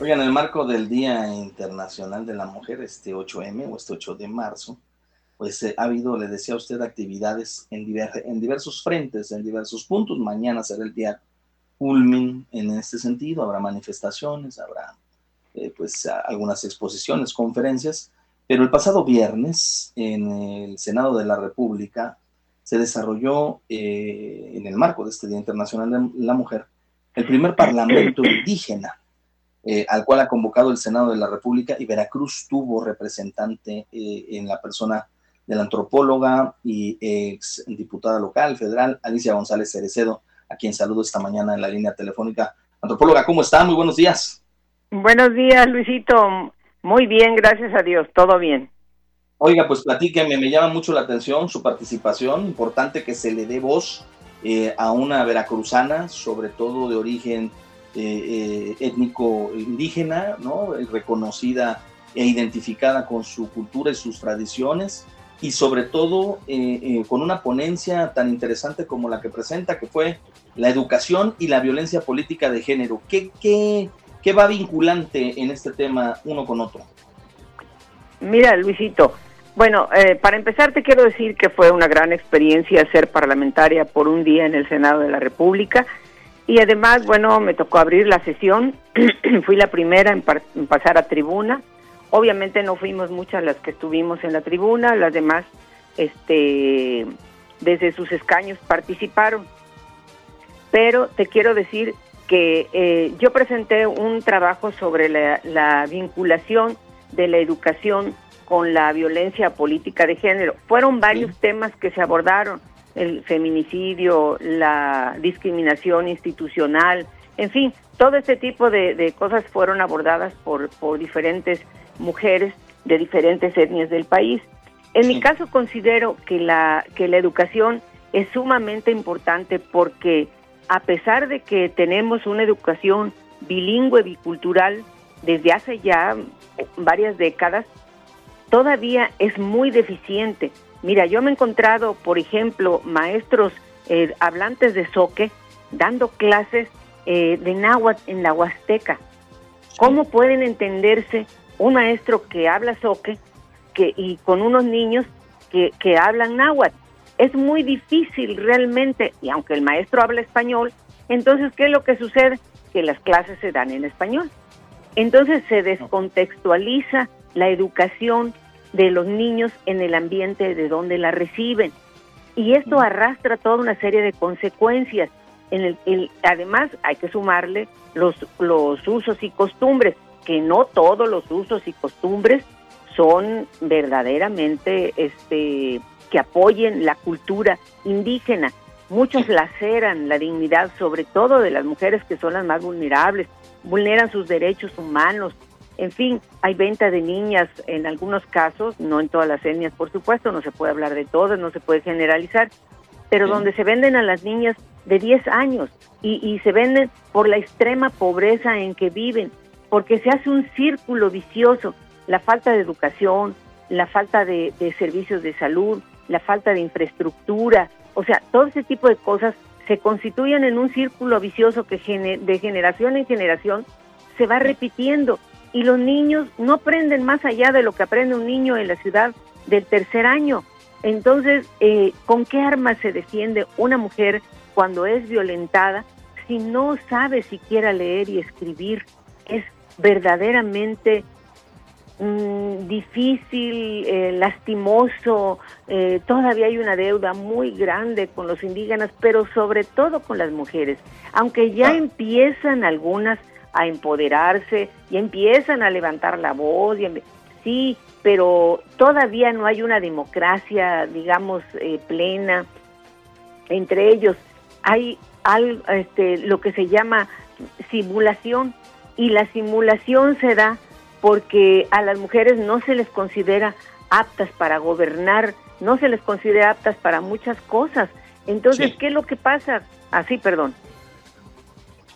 Oigan, en el marco del Día Internacional de la Mujer, este 8M o este 8 de marzo, pues eh, ha habido, le decía a usted, actividades en, en diversos frentes, en diversos puntos. Mañana será el día culmin en este sentido, habrá manifestaciones, habrá eh, pues algunas exposiciones, conferencias, pero el pasado viernes en el Senado de la República se desarrolló eh, en el marco de este Día Internacional de la Mujer el primer Parlamento indígena eh, al cual ha convocado el Senado de la República y Veracruz tuvo representante eh, en la persona de la antropóloga y ex diputada local federal Alicia González Cerecedo, a quien saludo esta mañana en la línea telefónica. Antropóloga, ¿cómo está? Muy buenos días. Buenos días, Luisito. Muy bien, gracias a Dios, todo bien. Oiga, pues platíqueme, me llama mucho la atención su participación, importante que se le dé voz eh, a una veracruzana, sobre todo de origen eh, eh, étnico indígena, ¿no? reconocida e identificada con su cultura y sus tradiciones, y sobre todo eh, con una ponencia tan interesante como la que presenta, que fue la educación y la violencia política de género. ¿Qué, qué, qué va vinculante en este tema uno con otro? Mira, Luisito, bueno, para empezar te quiero decir que fue una gran experiencia ser parlamentaria por un día en el Senado de la República y además, bueno, me tocó abrir la sesión, fui la primera en, pasar a tribuna. Obviamente no fuimos muchas las que estuvimos en la tribuna, las demás, este, desde sus escaños participaron. Pero te quiero decir que eh, yo presenté un trabajo sobre la, vinculación de la educación con la violencia política de género. Fueron varios temas que se abordaron el feminicidio, la discriminación institucional, en fin, todo este tipo de, cosas fueron abordadas por, por diferentes mujeres de diferentes etnias del país. En mi caso considero que la, que la educación es sumamente importante porque a pesar de que tenemos una educación bilingüe, bicultural, desde hace ya varias décadas, todavía es muy deficiente. Mira, yo me he encontrado, por ejemplo, maestros eh, hablantes de soque dando clases eh, de náhuatl en la Huasteca. ¿Cómo pueden entenderse un maestro que habla soque que, y con unos niños que, que hablan náhuatl? Es muy difícil realmente, y aunque el maestro habla español, entonces, ¿qué es lo que sucede? Que las clases se dan en español. Entonces se descontextualiza la educación de los niños en el ambiente de donde la reciben. Y esto arrastra toda una serie de consecuencias. En el, además, hay que sumarle los, los usos y costumbres, que no todos los usos y costumbres son verdaderamente este, que apoyen la cultura indígena. Muchos laceran la dignidad, sobre todo de las mujeres que son las más vulnerables, vulneran sus derechos humanos, en fin, hay venta de niñas en algunos casos, no en todas las etnias, por supuesto, no se puede hablar de todas, no se puede generalizar, pero donde se venden a las niñas de 10 años y, se venden por la extrema pobreza en que viven, porque se hace un círculo vicioso, la falta de educación, la falta de, servicios de salud, la falta de infraestructura, o sea, todo ese tipo de cosas se constituyen en un círculo vicioso que de generación en generación se va repitiendo y los niños no aprenden más allá de lo que aprende un niño en la ciudad del tercer año. Entonces, eh, ¿con qué armas se defiende una mujer cuando es violentada si no sabe siquiera leer y escribir? Es verdaderamente mm, difícil, eh, lastimoso, eh, todavía hay una deuda muy grande con los indígenas, pero sobre todo con las mujeres. Aunque ya ah. empiezan algunas a empoderarse y empiezan a levantar la voz. Y sí, pero todavía no hay una democracia, digamos, eh, plena entre ellos. Hay este, lo que se llama simulación y la simulación se da porque a las mujeres no se les considera aptas para gobernar, no se les considera aptas para muchas cosas. Entonces, ¿qué es lo que pasa? Así, ah, perdón.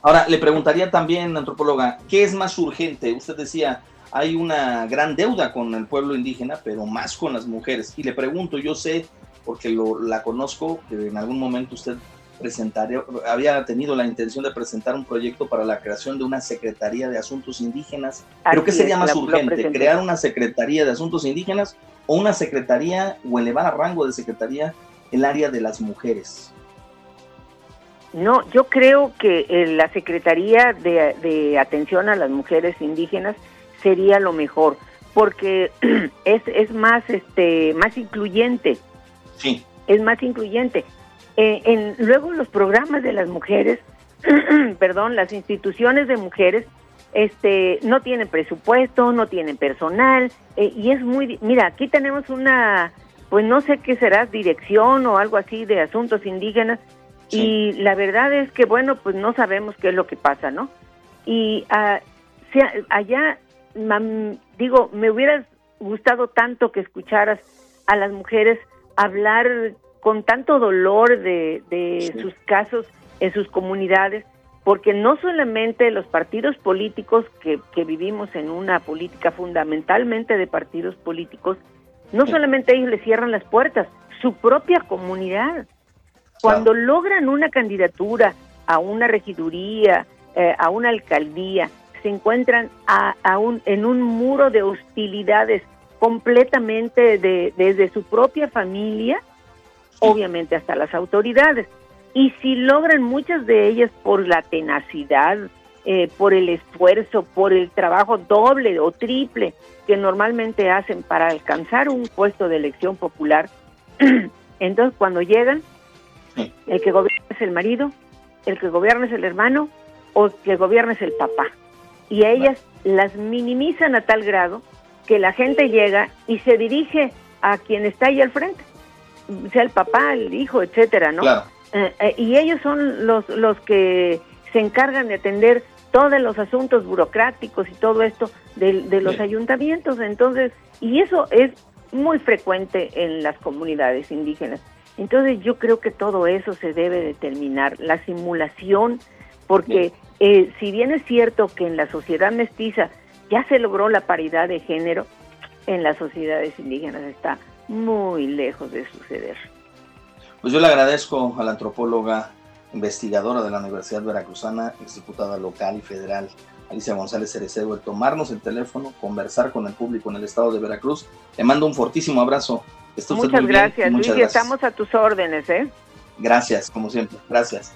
Ahora, le preguntaría también, antropóloga, ¿qué es más urgente? Usted decía, hay una gran deuda con el pueblo indígena, pero más con las mujeres. Y le pregunto, yo sé, porque lo, la conozco, que en algún momento usted presentaría, había tenido la intención de presentar un proyecto para la creación de una Secretaría de Asuntos Indígenas. Creo que sería más urgente, crear una Secretaría de Asuntos Indígenas o una Secretaría o elevar a rango de Secretaría el área de las mujeres. No, yo creo que eh, la Secretaría de, Atención a las Mujeres Indígenas sería lo mejor, porque es, es más, este, más incluyente. Sí. Es más incluyente. Eh, en, luego los programas de las mujeres, perdón, las instituciones de mujeres, este, no tienen presupuesto, no tienen personal, eh, y es muy, mira, aquí tenemos una, pues no sé qué será, dirección o algo así de asuntos indígenas, y la verdad es que, bueno, pues no sabemos qué es lo que pasa, ¿no? Y uh, sea, allá, digo, me hubiera gustado tanto que escucharas a las mujeres hablar con tanto dolor de, sus casos en sus comunidades, porque no solamente los partidos políticos que, que, vivimos en una política fundamentalmente de partidos políticos, no solamente ellos le cierran las puertas, su propia comunidad. Cuando logran una candidatura a una regiduría, eh, a una alcaldía, se encuentran a, en un muro de hostilidades completamente de, desde su propia familia, obviamente hasta las autoridades. Y si logran muchas de ellas por la tenacidad, eh, por el esfuerzo, por el trabajo doble o triple que normalmente hacen para alcanzar un puesto de elección popular, entonces cuando llegan el que gobierna es el marido, el que gobierna es el hermano o el que gobierna es el papá. Y a ellas las minimizan a tal grado que la gente llega y se dirige a quien está ahí al frente, sea el papá, el hijo, etcétera, ¿no? Eh, eh, y ellos son los, los que se encargan de atender todos los asuntos burocráticos y todo esto de, de los ayuntamientos. Entonces, y eso es muy frecuente en las comunidades indígenas. Entonces yo creo que todo eso se debe determinar, la simulación, porque eh, si bien es cierto que en la sociedad mestiza ya se logró la paridad de género, en las sociedades indígenas está muy lejos de suceder. Pues yo le agradezco a la antropóloga investigadora de la Universidad Veracruzana, exdiputada local y federal, Alicia González Cerecedo, el tomarnos el teléfono, conversar con el público en el estado de Veracruz. Le mando un fortísimo abrazo muchas gracias, Luis, y estamos a tus órdenes, ¿eh? Gracias, como siempre. Gracias.